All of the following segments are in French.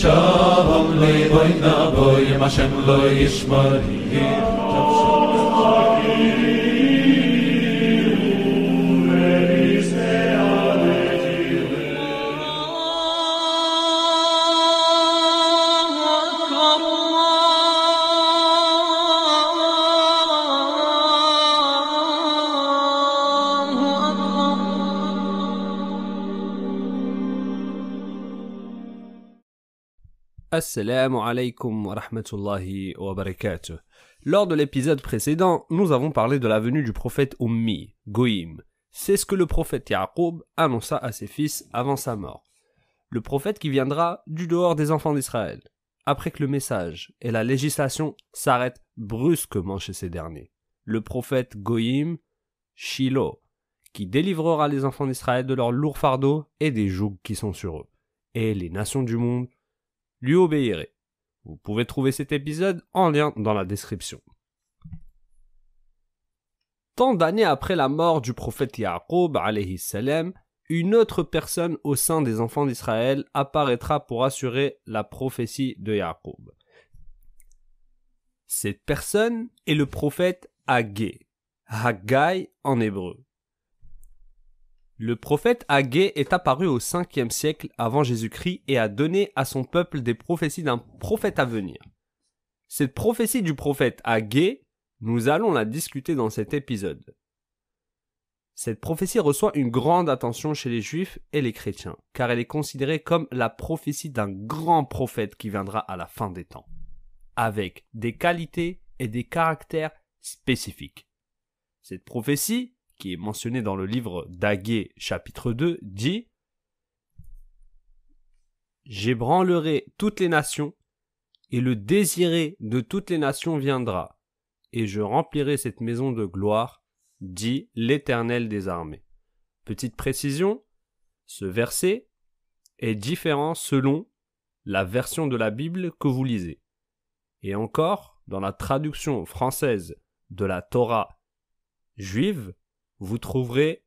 Shabam loy boy na boy, Hashem loy ishmarhi. Shabam loy. Assalamu alaikum wa rahmatullahi wa barakatuh. Lors de l'épisode précédent, nous avons parlé de la venue du prophète Ummi, Goïm. C'est ce que le prophète Yaqub annonça à ses fils avant sa mort. Le prophète qui viendra du dehors des enfants d'Israël, après que le message et la législation s'arrêtent brusquement chez ces derniers. Le prophète Goïm, Shiloh, qui délivrera les enfants d'Israël de leurs lourds fardeaux et des jougs qui sont sur eux. Et les nations du monde lui obéirez. Vous pouvez trouver cet épisode en lien dans la description. Tant d'années après la mort du prophète Yaqub, une autre personne au sein des enfants d'Israël apparaîtra pour assurer la prophétie de Yaqub. Cette personne est le prophète Haggai, Haggai en hébreu. Le prophète Haggai est apparu au 5e siècle avant Jésus-Christ et a donné à son peuple des prophéties d'un prophète à venir. Cette prophétie du prophète Haggai, nous allons la discuter dans cet épisode. Cette prophétie reçoit une grande attention chez les juifs et les chrétiens, car elle est considérée comme la prophétie d'un grand prophète qui viendra à la fin des temps, avec des qualités et des caractères spécifiques. Cette prophétie qui est mentionné dans le livre d'Agué chapitre 2, dit J'ébranlerai toutes les nations, et le désiré de toutes les nations viendra, et je remplirai cette maison de gloire, dit l'Éternel des armées. Petite précision, ce verset est différent selon la version de la Bible que vous lisez. Et encore, dans la traduction française de la Torah juive, vous trouverez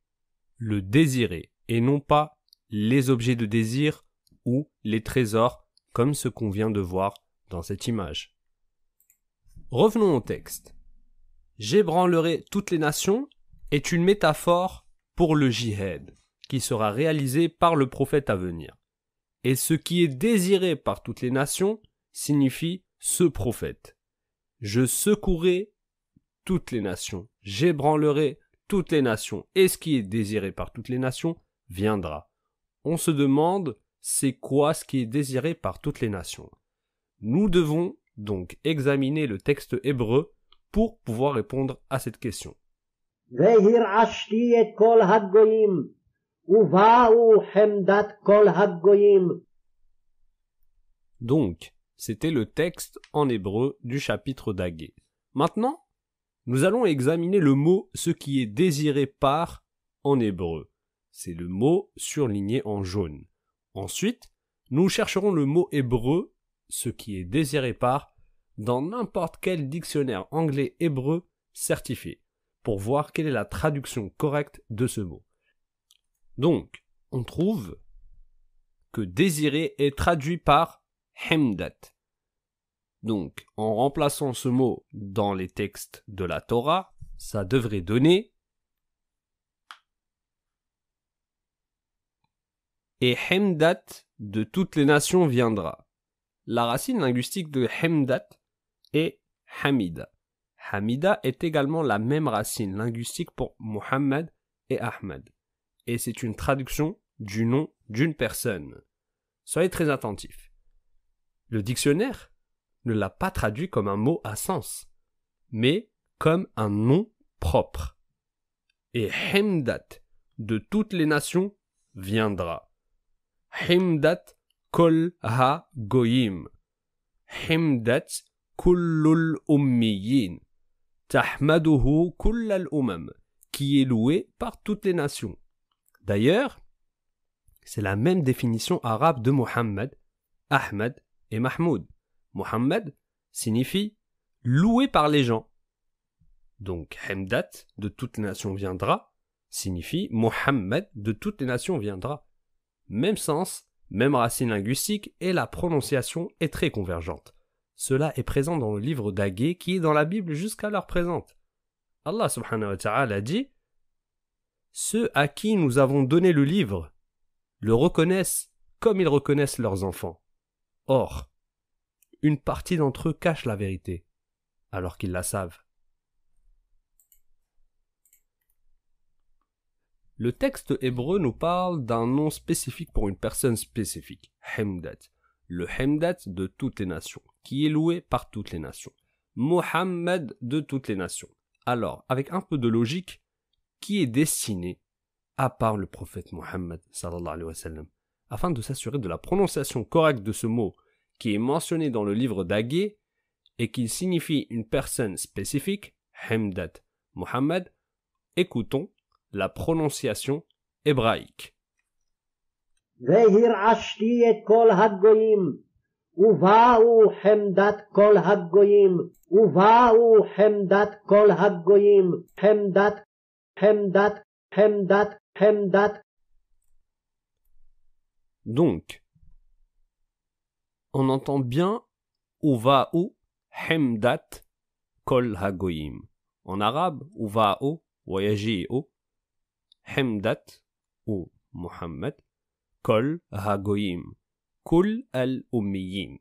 le désiré et non pas les objets de désir ou les trésors comme ce qu'on vient de voir dans cette image. Revenons au texte. J'ébranlerai toutes les nations est une métaphore pour le jihad qui sera réalisé par le prophète à venir. Et ce qui est désiré par toutes les nations signifie ce prophète. Je secouerai toutes les nations, j'ébranlerai toutes les nations et ce qui est désiré par toutes les nations viendra. On se demande c'est quoi ce qui est désiré par toutes les nations. Nous devons donc examiner le texte hébreu pour pouvoir répondre à cette question. Donc, c'était le texte en hébreu du chapitre d'Agé. Maintenant, nous allons examiner le mot ce qui est désiré par en hébreu. C'est le mot surligné en jaune. Ensuite, nous chercherons le mot hébreu ce qui est désiré par dans n'importe quel dictionnaire anglais hébreu certifié pour voir quelle est la traduction correcte de ce mot. Donc, on trouve que désiré est traduit par hemdat. Donc, en remplaçant ce mot dans les textes de la Torah, ça devrait donner et Hemdat de toutes les nations viendra. La racine linguistique de Hemdat est Hamida. Hamida est également la même racine linguistique pour Muhammad et Ahmad. Et c'est une traduction du nom d'une personne. Soyez très attentifs. Le dictionnaire ne l'a pas traduit comme un mot à sens, mais comme un nom propre. Et Hemdat de toutes les nations viendra. Hemdat kol ha goyim. Hemdat kullul ummiyin. Tahmaduhu kullal umam. Qui est loué par toutes les nations. D'ailleurs, c'est la même définition arabe de Muhammad, Ahmad et Mahmoud. Mohammed signifie loué par les gens. Donc Hemdat de toutes les nations viendra signifie Mohammed de toutes les nations viendra. Même sens même racine linguistique et la prononciation est très convergente. Cela est présent dans le livre d'Agé qui est dans la Bible jusqu'à l'heure présente. Allah subhanahu wa ta'ala dit Ceux à qui nous avons donné le livre le reconnaissent comme ils reconnaissent leurs enfants. Or, une partie d'entre eux cache la vérité, alors qu'ils la savent. Le texte hébreu nous parle d'un nom spécifique pour une personne spécifique, Hemdat, le Hemdat de toutes les nations, qui est loué par toutes les nations. Mohammed de toutes les nations. Alors, avec un peu de logique, qui est destiné à part le prophète Mohammed afin de s'assurer de la prononciation correcte de ce mot qui est mentionné dans le livre d'Agé et qui signifie une personne spécifique, Hemdat Mohammed, écoutons la prononciation hébraïque. Donc, on entend bien Uva'u Hemdat Kol Hagoyim. En arabe, Uva'u Wayaji'u Hemdat ou Muhammad Kol Hagoyim. Kul al-Ummiyin.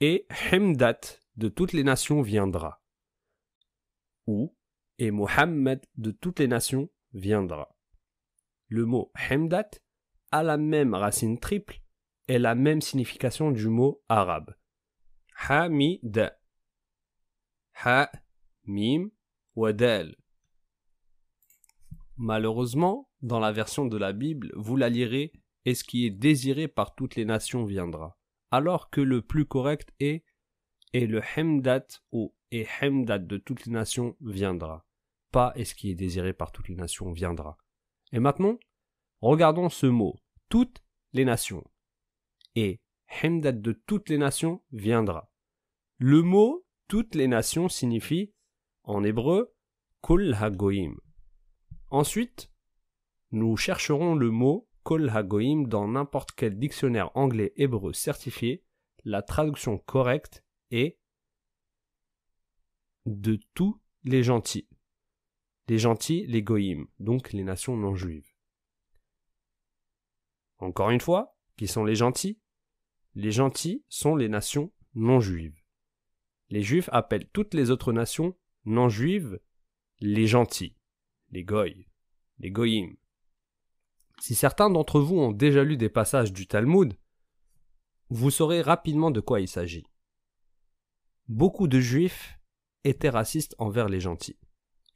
Et Hemdat de toutes les nations viendra. Ou et Muhammad de toutes les nations viendra. Le mot Hemdat a la même racine triple et la même signification du mot arabe. Hamid. Ha, mim, wadal. Malheureusement, dans la version de la Bible, vous la lirez et ce qui est désiré par toutes les nations viendra. Alors que le plus correct est et le Hemdat ou et Hemdat de toutes les nations viendra pas et ce qui est désiré par toutes les nations viendra. Et maintenant, regardons ce mot, toutes les nations. Et Hemdat de toutes les nations viendra. Le mot toutes les nations signifie, en hébreu, Kol Hagoim. Ensuite, nous chercherons le mot Kol Hagoim dans n'importe quel dictionnaire anglais hébreu certifié. La traduction correcte est de tous les gentils les gentils, les goïms, donc les nations non juives. Encore une fois, qui sont les gentils? Les gentils sont les nations non juives. Les juifs appellent toutes les autres nations non juives les gentils, les goïs, les goïms. Si certains d'entre vous ont déjà lu des passages du Talmud, vous saurez rapidement de quoi il s'agit. Beaucoup de juifs étaient racistes envers les gentils.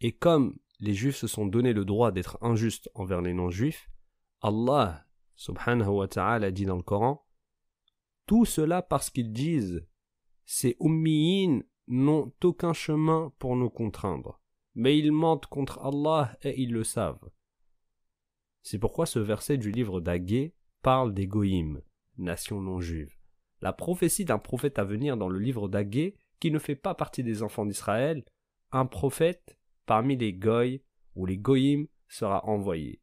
Et comme les juifs se sont donné le droit d'être injustes envers les non-juifs, Allah subhanahu wa ta'ala dit dans le Coran Tout cela parce qu'ils disent Ces ummiyin n'ont aucun chemin pour nous contraindre, mais ils mentent contre Allah et ils le savent. C'est pourquoi ce verset du livre d'Agé parle des goïms, nation non juive. La prophétie d'un prophète à venir dans le livre d'Agé, qui ne fait pas partie des enfants d'Israël, un prophète parmi les goy ou les goyim sera envoyé.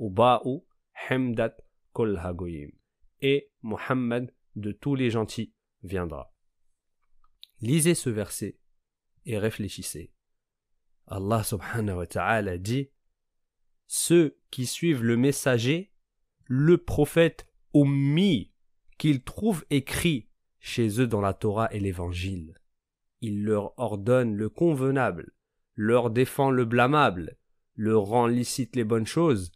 Ba'u Hemdat Kol Hagoyim. Et Mohammed de tous les gentils viendra. Lisez ce verset et réfléchissez. Allah subhanahu wa ta'ala dit Ceux qui suivent le messager, le prophète Ummi, qu'ils trouvent écrit chez eux dans la Torah et l'Évangile. Il leur ordonne le convenable leur défend le blâmable, leur rend licite les bonnes choses,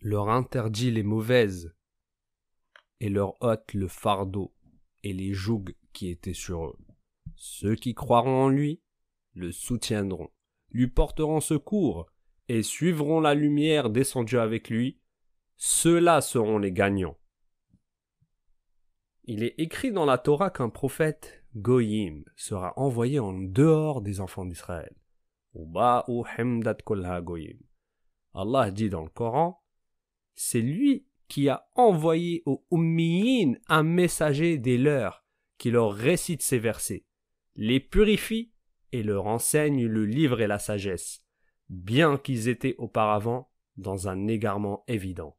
leur interdit les mauvaises, et leur ôte le fardeau et les jougs qui étaient sur eux. Ceux qui croiront en lui le soutiendront, lui porteront secours, et suivront la lumière descendue avec lui, ceux-là seront les gagnants. Il est écrit dans la Torah qu'un prophète, Goyim, sera envoyé en dehors des enfants d'Israël. Allah dit dans le Coran, c'est lui qui a envoyé aux Ummiyin un messager des leurs qui leur récite ces versets, les purifie et leur enseigne le livre et la sagesse, bien qu'ils étaient auparavant dans un égarement évident.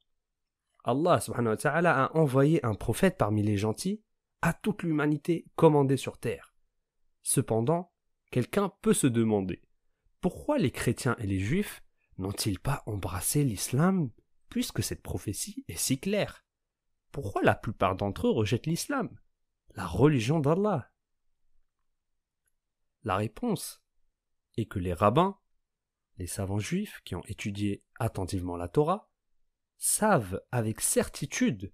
Allah subhanahu wa ta'ala a envoyé un prophète parmi les gentils à toute l'humanité commandée sur terre. Cependant, quelqu'un peut se demander pourquoi les chrétiens et les juifs n'ont-ils pas embrassé l'islam puisque cette prophétie est si claire Pourquoi la plupart d'entre eux rejettent l'islam, la religion d'Allah La réponse est que les rabbins, les savants juifs qui ont étudié attentivement la Torah, savent avec certitude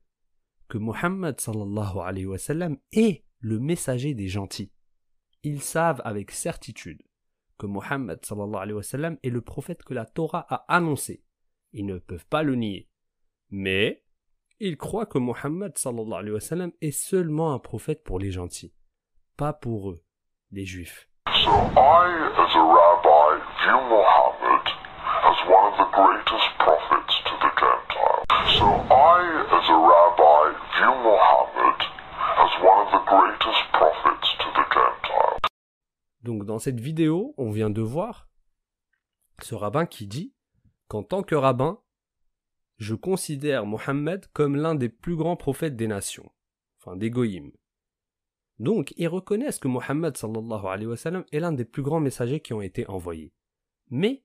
que sallam est le messager des gentils. Ils savent avec certitude que sallam est le prophète que la Torah a annoncé. Ils ne peuvent pas le nier. Mais ils croient que alayhi wa sallam est seulement un prophète pour les gentils, pas pour eux, les juifs. So I, as a rabbi, view Muhammad as one of the greatest prophets to the Gentiles. So I, as a rabbi, view Muhammad as one of the greatest prophets to the Gentiles. Donc dans cette vidéo, on vient de voir ce rabbin qui dit qu'en tant que rabbin, je considère Mohammed comme l'un des plus grands prophètes des nations, enfin des goïms. Donc ils reconnaissent que Mohammed est l'un des plus grands messagers qui ont été envoyés. Mais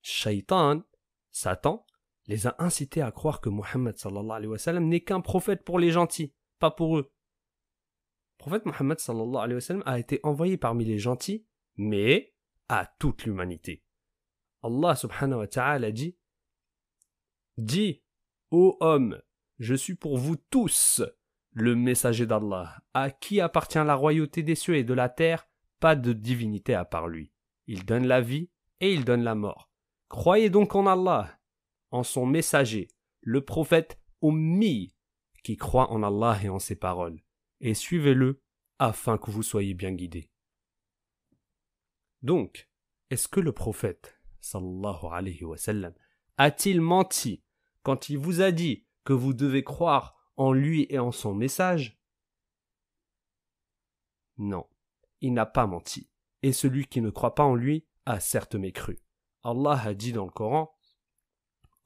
Shaitan, Satan, les a incités à croire que Mohammed n'est qu'un prophète pour les gentils, pas pour eux. Le prophète Mohammed a été envoyé parmi les gentils, mais à toute l'humanité. Allah subhanahu wa dit Dis, ô homme, je suis pour vous tous le messager d'Allah, à qui appartient la royauté des cieux et de la terre, pas de divinité à part lui. Il donne la vie et il donne la mort. Croyez donc en Allah, en son messager, le prophète Ummi, qui croit en Allah et en ses paroles, et suivez-le afin que vous soyez bien guidés. Donc, est-ce que le prophète, a-t-il menti quand il vous a dit que vous devez croire en lui et en son message? Non, il n'a pas menti, et celui qui ne croit pas en lui a certes mécru. Allah a dit dans le Coran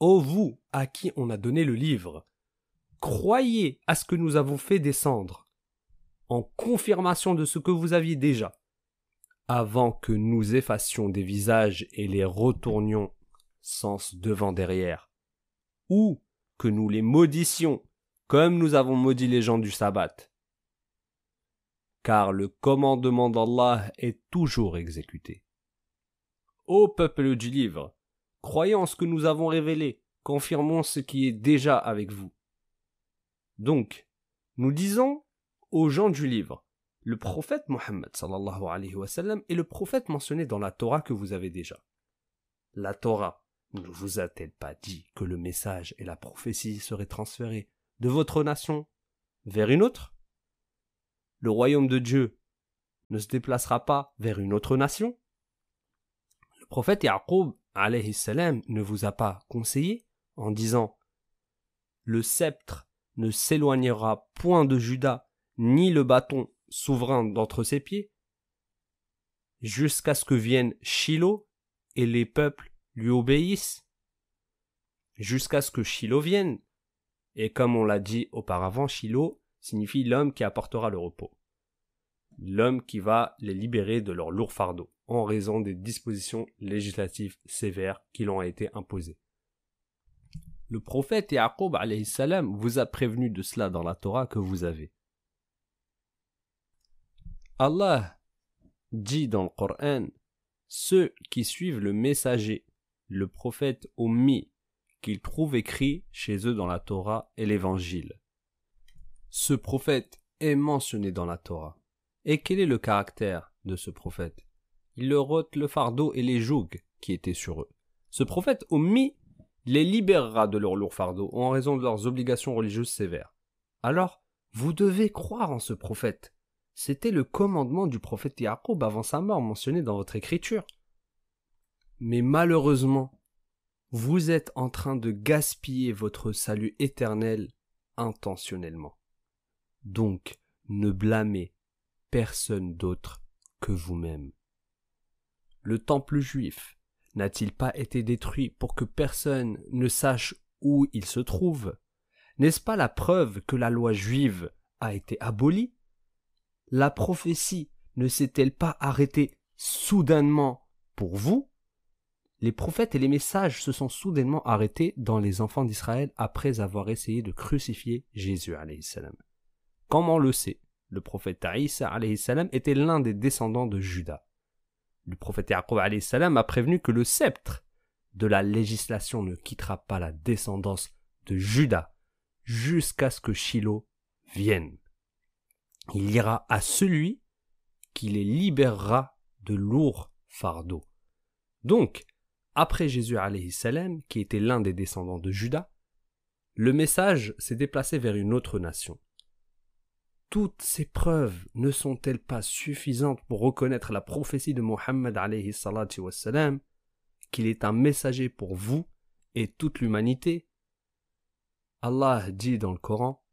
Ô vous à qui on a donné le livre, croyez à ce que nous avons fait descendre, en confirmation de ce que vous aviez déjà, avant que nous effacions des visages et les retournions sens devant derrière, ou que nous les maudissions comme nous avons maudit les gens du sabbat. Car le commandement d'Allah est toujours exécuté. Ô peuple du livre, croyons en ce que nous avons révélé, confirmons ce qui est déjà avec vous. Donc, nous disons aux gens du livre, le prophète Mohammed est le prophète mentionné dans la Torah que vous avez déjà. La Torah ne vous a-t-elle pas dit que le message et la prophétie seraient transférés de votre nation vers une autre? Le royaume de Dieu ne se déplacera pas vers une autre nation? Le prophète Yaqub ne vous a pas conseillé en disant Le sceptre ne s'éloignera point de Judas, ni le bâton souverain d'entre ses pieds, jusqu'à ce que vienne Shiloh et les peuples lui obéissent, jusqu'à ce que Shiloh vienne et comme on l'a dit auparavant, Shiloh signifie l'homme qui apportera le repos. L'homme qui va les libérer de leur lourd fardeau, en raison des dispositions législatives sévères qui leur ont été imposées. Le prophète Yaqub vous a prévenu de cela dans la Torah que vous avez. Allah dit dans le Coran Ceux qui suivent le messager, le prophète Ummi, qu'ils trouvent écrit chez eux dans la Torah et l'Évangile. Ce prophète est mentionné dans la Torah. Et quel est le caractère de ce prophète? Il leur ôte le fardeau et les jougs qui étaient sur eux. Ce prophète Ommi les libérera de leur lourd fardeau en raison de leurs obligations religieuses sévères. Alors, vous devez croire en ce prophète. C'était le commandement du prophète Yaqub avant sa mort mentionné dans votre écriture. Mais malheureusement, vous êtes en train de gaspiller votre salut éternel intentionnellement. Donc, ne blâmez personne d'autre que vous-même. Le temple juif n'a-t-il pas été détruit pour que personne ne sache où il se trouve? N'est-ce pas la preuve que la loi juive a été abolie? La prophétie ne s'est-elle pas arrêtée soudainement pour vous? Les prophètes et les messages se sont soudainement arrêtés dans les enfants d'Israël après avoir essayé de crucifier Jésus. Comment on le sait? Le prophète salam était l'un des descendants de Judas. Le prophète Yaqub a prévenu que le sceptre de la législation ne quittera pas la descendance de Judas jusqu'à ce que Shiloh vienne. Il ira à celui qui les libérera de lourds fardeaux. Donc, après Jésus salam, qui était l'un des descendants de Judas, le message s'est déplacé vers une autre nation. Toutes ces preuves ne sont-elles pas suffisantes pour reconnaître la prophétie de Mohammed qu'il est un messager pour vous et toute l'humanité? Allah dit dans le Coran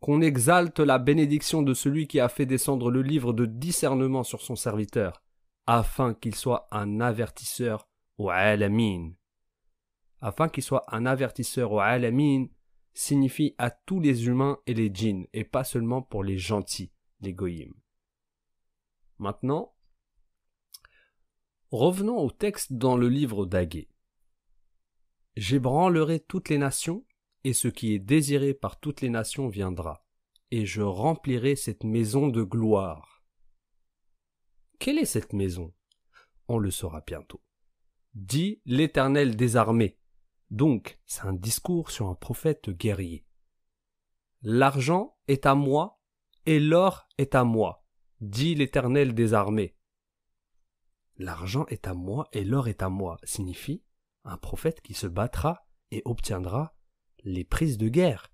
qu'on exalte la bénédiction de celui qui a fait descendre le livre de discernement sur son serviteur, afin qu'il soit un avertisseur au alamin. Afin qu'il soit un avertisseur au alamin signifie à tous les humains et les djinns, et pas seulement pour les gentils, les goyim. Maintenant, revenons au texte dans le livre d'Agué. J'ébranlerai toutes les nations et ce qui est désiré par toutes les nations viendra, et je remplirai cette maison de gloire. Quelle est cette maison? On le saura bientôt. Dit l'Éternel des armées. Donc, c'est un discours sur un prophète guerrier. L'argent est à moi, et l'or est à moi, dit l'Éternel des armées. L'argent est à moi et l'or est à moi signifie un prophète qui se battra et obtiendra les prises de guerre.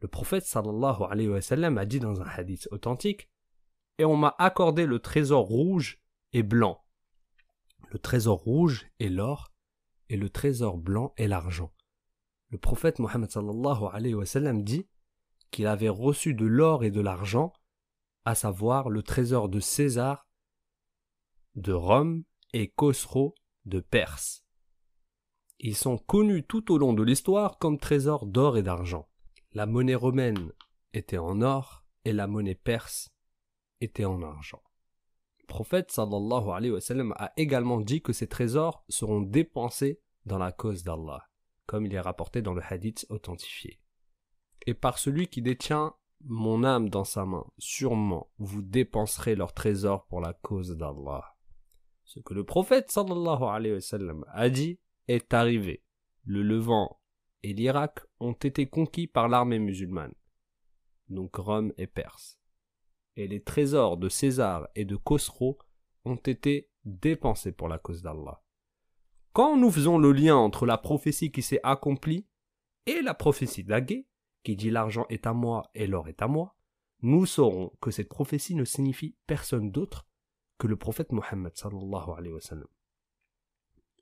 Le prophète a dit dans un hadith authentique Et on m'a accordé le trésor rouge et blanc. Le trésor rouge est l'or et le trésor blanc est l'argent. Le prophète Mohammed sallallahu alayhi wa sallam dit qu'il avait reçu de l'or et de l'argent, à savoir le trésor de César, de Rome et Khosrow de Perse. Ils sont connus tout au long de l'histoire comme trésors d'or et d'argent. La monnaie romaine était en or et la monnaie perse était en argent. Le prophète alayhi a également dit que ces trésors seront dépensés dans la cause d'Allah, comme il est rapporté dans le hadith authentifié. Et par celui qui détient mon âme dans sa main, sûrement vous dépenserez leurs trésors pour la cause d'Allah. Ce que le prophète a dit est arrivé. Le Levant et l'Irak ont été conquis par l'armée musulmane, donc Rome et Perse. Et les trésors de César et de Khosrow ont été dépensés pour la cause d'Allah. Quand nous faisons le lien entre la prophétie qui s'est accomplie et la prophétie d'Agé, qui dit l'argent est à moi et l'or est à moi, nous saurons que cette prophétie ne signifie personne d'autre que le prophète Mohammed.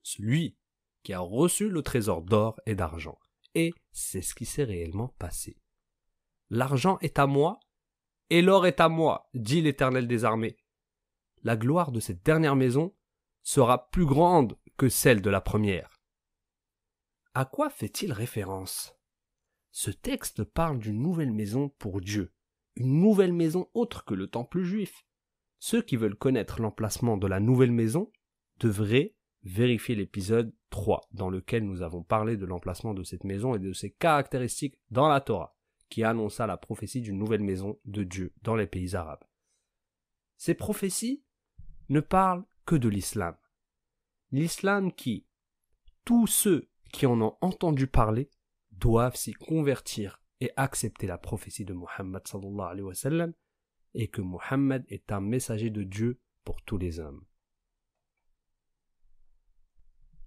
Celui qui a reçu le trésor d'or et d'argent. Et c'est ce qui s'est réellement passé. L'argent est à moi, et l'or est à moi, dit l'Éternel des armées. La gloire de cette dernière maison sera plus grande que celle de la première. À quoi fait-il référence? Ce texte parle d'une nouvelle maison pour Dieu, une nouvelle maison autre que le temple juif. Ceux qui veulent connaître l'emplacement de la nouvelle maison devraient vérifier l'épisode 3 dans lequel nous avons parlé de l'emplacement de cette maison et de ses caractéristiques dans la Torah, qui annonça la prophétie d'une nouvelle maison de Dieu dans les pays arabes. Ces prophéties ne parlent que de l'islam. L'islam qui, tous ceux qui en ont entendu parler, doivent s'y convertir et accepter la prophétie de sallam, et que Muhammad est un messager de Dieu pour tous les hommes.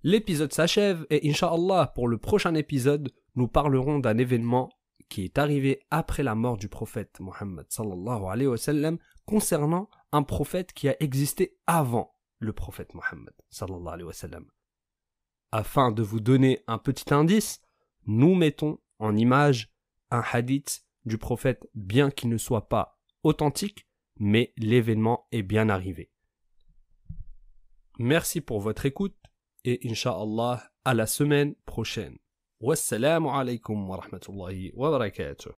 L'épisode s'achève et Inch'Allah, pour le prochain épisode, nous parlerons d'un événement qui est arrivé après la mort du prophète Mohammed sallallahu alayhi wa sallam concernant un prophète qui a existé avant le prophète Mohammed sallallahu alayhi wa sallam. Afin de vous donner un petit indice, nous mettons en image un hadith du prophète bien qu'il ne soit pas authentique, mais l'événement est bien arrivé. Merci pour votre écoute et Inch'Allah à la semaine prochaine. Wassalamu alaikum wa rahmatullahi wa barakatuh.